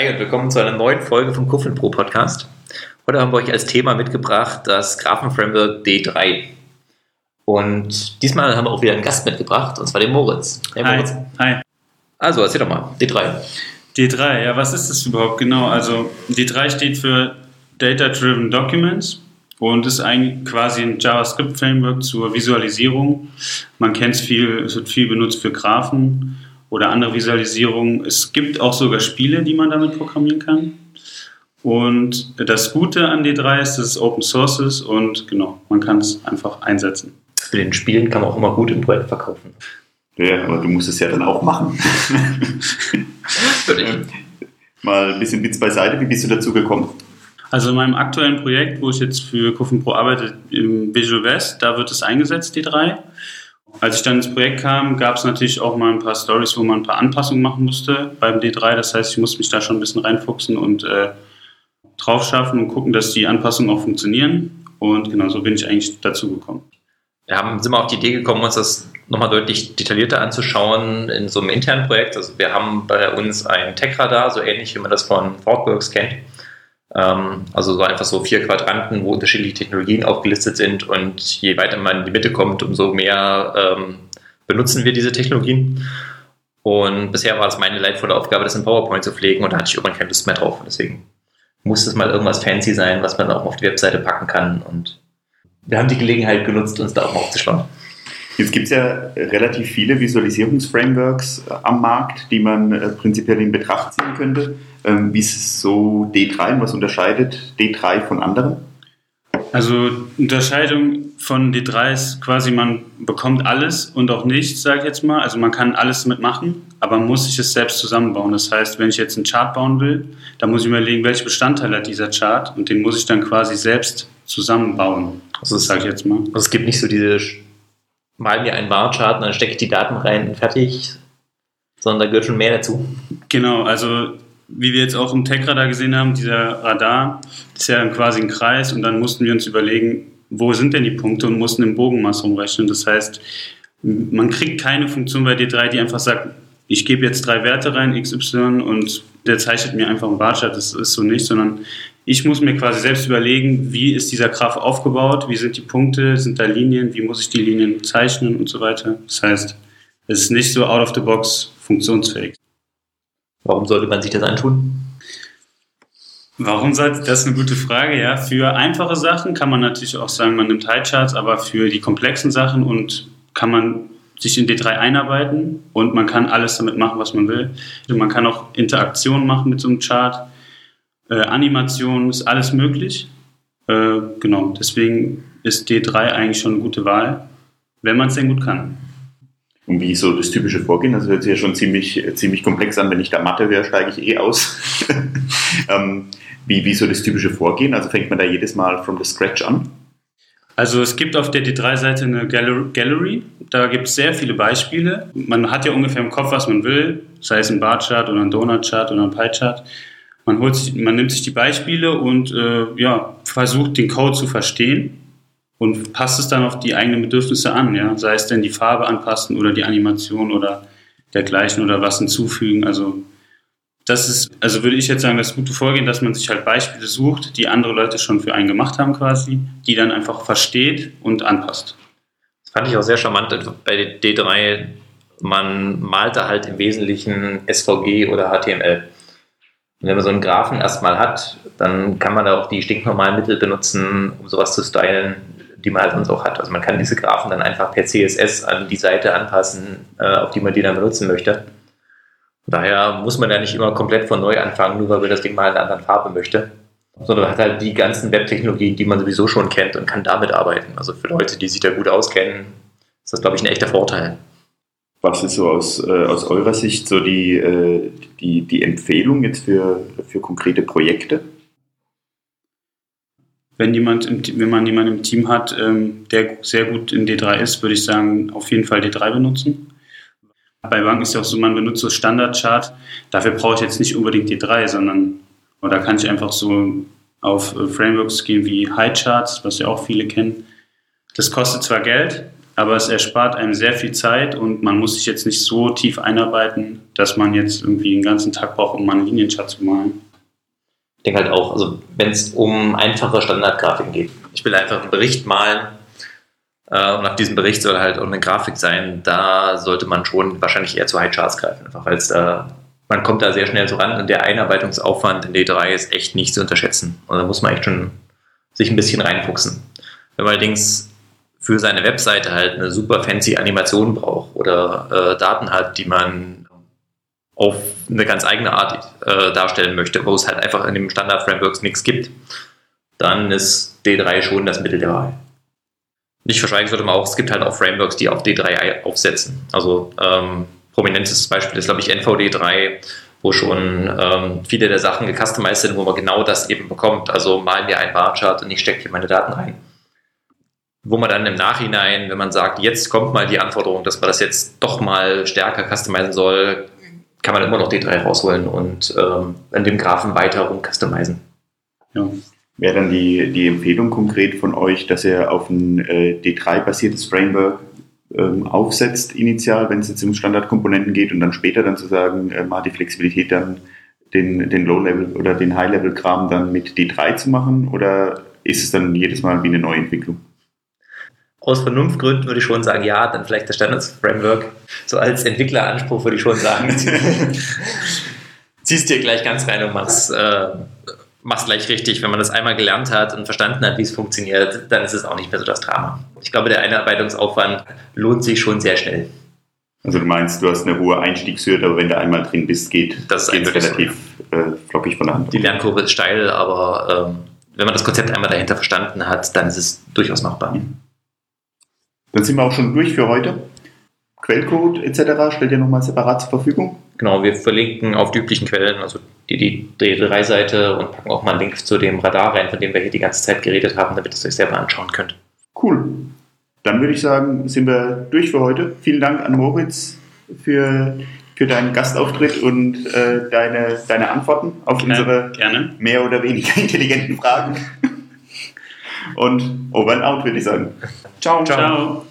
Hi und willkommen zu einer neuen Folge vom Kuffin Pro Podcast. Heute haben wir euch als Thema mitgebracht das Graphenframework D3. Und diesmal haben wir auch wieder einen Gast mitgebracht, und zwar den Moritz. Hey, Hi. Moritz. Hi. Also, erzähl doch mal, D3. D3, ja, was ist das überhaupt genau? Also, D3 steht für Data Driven Documents und ist eigentlich quasi ein JavaScript-Framework zur Visualisierung. Man kennt es viel, es wird viel benutzt für Graphen oder andere Visualisierungen. Es gibt auch sogar Spiele, die man damit programmieren kann. Und das Gute an D3 ist, dass es Open Source ist und genau, man kann es einfach einsetzen. Für den Spielen kann man auch immer gut im Projekt verkaufen. Ja, aber du musst es ja dann auch machen. Mal ein bisschen Witz beiseite, wie bist du dazu gekommen? Also in meinem aktuellen Projekt, wo ich jetzt für Kuffen Pro arbeite, im Visual West, da wird es eingesetzt, D3. Als ich dann ins Projekt kam, gab es natürlich auch mal ein paar Stories, wo man ein paar Anpassungen machen musste beim D3. Das heißt, ich musste mich da schon ein bisschen reinfuchsen und äh, drauf schaffen und gucken, dass die Anpassungen auch funktionieren. Und genau so bin ich eigentlich dazu gekommen. Wir haben, sind wir auf die Idee gekommen, uns das nochmal deutlich detaillierter anzuschauen in so einem internen Projekt. Also wir haben bei uns ein Tech-Radar, so ähnlich wie man das von ThoughtWorks kennt. Ähm, also so einfach so vier Quadranten, wo unterschiedliche Technologien aufgelistet sind und je weiter man in die Mitte kommt, umso mehr ähm, benutzen wir diese Technologien. Und bisher war es meine leidvolle Aufgabe, das in PowerPoint zu pflegen und da hatte ich irgendwann keine Lust mehr drauf. Deswegen muss es mal irgendwas fancy sein, was man auch auf die Webseite packen kann. Und wir haben die Gelegenheit genutzt, uns da auch mal aufzuschlagen. Jetzt gibt es ja relativ viele Visualisierungsframeworks äh, am Markt, die man äh, prinzipiell in Betracht ziehen könnte. Ähm, wie ist so D3 und was unterscheidet D3 von anderen? Also Unterscheidung von D3 ist quasi, man bekommt alles und auch nichts, sage ich jetzt mal. Also man kann alles mitmachen, aber muss sich es selbst zusammenbauen. Das heißt, wenn ich jetzt einen Chart bauen will, dann muss ich mir überlegen, welche Bestandteile hat dieser Chart und den muss ich dann quasi selbst zusammenbauen. Also das sage ich jetzt mal. Also es gibt nicht so diese, mal mir einen Barchart und dann stecke ich die Daten rein und fertig, sondern da gehört schon mehr dazu. Genau, also wie wir jetzt auch im Tech-Radar gesehen haben, dieser Radar ist ja quasi ein Kreis und dann mussten wir uns überlegen, wo sind denn die Punkte und mussten im Bogenmaß umrechnen. Das heißt, man kriegt keine Funktion bei D3, die einfach sagt, ich gebe jetzt drei Werte rein, XY, und der zeichnet mir einfach einen Barchart. Das ist so nicht, sondern ich muss mir quasi selbst überlegen, wie ist dieser Graph aufgebaut, wie sind die Punkte, sind da Linien, wie muss ich die Linien zeichnen und so weiter. Das heißt, es ist nicht so out of the box funktionsfähig. Warum sollte man sich das antun? Warum sollte das ist eine gute Frage? Ja, für einfache Sachen kann man natürlich auch sagen, man nimmt Highcharts, aber für die komplexen Sachen und kann man sich in D3 einarbeiten und man kann alles damit machen, was man will. Man kann auch Interaktionen machen mit so einem Chart, äh, Animationen, ist alles möglich. Äh, genau, deswegen ist D3 eigentlich schon eine gute Wahl, wenn man es denn gut kann. Und wie so das typische Vorgehen? Das hört sich ja schon ziemlich, ziemlich komplex an. Wenn ich da Mathe wäre, steige ich eh aus. ähm, wie, wie so das typische Vorgehen? Also fängt man da jedes Mal from the scratch an? Also es gibt auf der D3-Seite eine Gallery. Da gibt es sehr viele Beispiele. Man hat ja ungefähr im Kopf, was man will, sei es ein Bar-Chart oder ein Donut-Chart oder ein Pie-Chart. Man, holt sich, man nimmt sich die Beispiele und äh, ja, versucht den Code zu verstehen und passt es dann auf die eigenen Bedürfnisse an, ja, sei es denn die Farbe anpassen oder die Animation oder dergleichen oder was hinzufügen. Also das ist, also würde ich jetzt sagen, das gute Vorgehen, dass man sich halt Beispiele sucht, die andere Leute schon für einen gemacht haben quasi, die dann einfach versteht und anpasst. Das fand ich auch sehr charmant bei D3. Man malte halt im Wesentlichen SVG oder HTML. Und wenn man so einen Graphen erstmal hat, dann kann man da auch die stinknormalen Mittel benutzen, um sowas zu stylen, die man halt sonst auch hat. Also man kann diese Graphen dann einfach per CSS an die Seite anpassen, äh, auf die man die dann benutzen möchte. Daher muss man ja nicht immer komplett von neu anfangen, nur weil man das Ding mal in einer anderen Farbe möchte. Sondern man hat halt die ganzen Webtechnologien, die man sowieso schon kennt und kann damit arbeiten. Also für Leute, die sich da gut auskennen, ist das, glaube ich, ein echter Vorteil. Was ist so aus, äh, aus eurer Sicht so die, äh, die, die Empfehlung jetzt für, für konkrete Projekte? wenn jemand, im, wenn man jemanden im Team hat, ähm, der sehr gut in D3 ist, würde ich sagen, auf jeden Fall D3 benutzen. Bei Banken ist ja auch so, man benutzt so Standardchart. Dafür brauche ich jetzt nicht unbedingt D3, sondern oder kann ich einfach so auf äh, Frameworks gehen wie Highcharts, was ja auch viele kennen. Das kostet zwar Geld, aber es erspart einem sehr viel Zeit und man muss sich jetzt nicht so tief einarbeiten, dass man jetzt irgendwie den ganzen Tag braucht, um mal einen Linienchart zu malen. Ich denke halt auch, also wenn es um einfache Standardgrafiken geht, ich will einfach einen Bericht malen und auf diesem Bericht soll halt auch eine Grafik sein, da sollte man schon wahrscheinlich eher zu Highcharts greifen, einfach weil es da, man kommt da sehr schnell so ran und der Einarbeitungsaufwand in D3 ist echt nicht zu unterschätzen. Und da muss man echt schon sich ein bisschen reinfuchsen. Wenn man allerdings für seine Webseite halt eine super fancy Animation braucht oder äh, Daten hat, die man auf eine ganz eigene Art äh, darstellen möchte, wo es halt einfach in dem Standard-Frameworks nichts gibt, dann ist D3 schon das Mittel der Wahl. Nicht verschweigen sollte man auch, es gibt halt auch Frameworks, die auf D3 aufsetzen. Also ähm, prominentes Beispiel ist, glaube ich, NVD3, wo schon ähm, viele der Sachen gecustomized sind, wo man genau das eben bekommt. Also mal mir ein Barchart und ich stecke hier meine Daten rein wo man dann im Nachhinein, wenn man sagt, jetzt kommt mal die Anforderung, dass man das jetzt doch mal stärker customizen soll, kann man immer noch D3 rausholen und ähm, an dem Graphen weiter rum customizen. Ja. Wäre dann die, die Empfehlung konkret von euch, dass ihr auf ein äh, D3-basiertes Framework ähm, aufsetzt, initial, wenn es jetzt um Standardkomponenten geht und dann später dann zu sagen, äh, mal die Flexibilität dann den, den Low-Level oder den High-Level-Kram dann mit D3 zu machen oder ist es dann jedes Mal wie eine Neuentwicklung? aus Vernunftgründen würde ich schon sagen, ja, dann vielleicht das Standards-Framework. So als Entwickleranspruch würde ich schon sagen, ziehst dir gleich ganz rein und machst, äh, machst gleich richtig. Wenn man das einmal gelernt hat und verstanden hat, wie es funktioniert, dann ist es auch nicht mehr so das Drama. Ich glaube, der Einarbeitungsaufwand lohnt sich schon sehr schnell. Also du meinst, du hast eine hohe Einstiegshürde, aber wenn du einmal drin bist, geht das geht relativ so. äh, flockig von der Hand. Die Lernkurve ist steil, aber ähm, wenn man das Konzept einmal dahinter verstanden hat, dann ist es durchaus machbar. Mhm. Dann sind wir auch schon durch für heute. Quellcode etc. stellt ihr nochmal separat zur Verfügung? Genau, wir verlinken auf die üblichen Quellen, also die, die D3-Seite und packen auch mal einen Link zu dem Radar rein, von dem wir hier die ganze Zeit geredet haben, damit ihr es euch selber anschauen könnt. Cool. Dann würde ich sagen, sind wir durch für heute. Vielen Dank an Moritz für, für deinen Gastauftritt und äh, deine, deine Antworten auf gerne, unsere gerne. mehr oder weniger intelligenten Fragen. Und over and out, würde ich sagen. Ciao. Ciao. Ciao.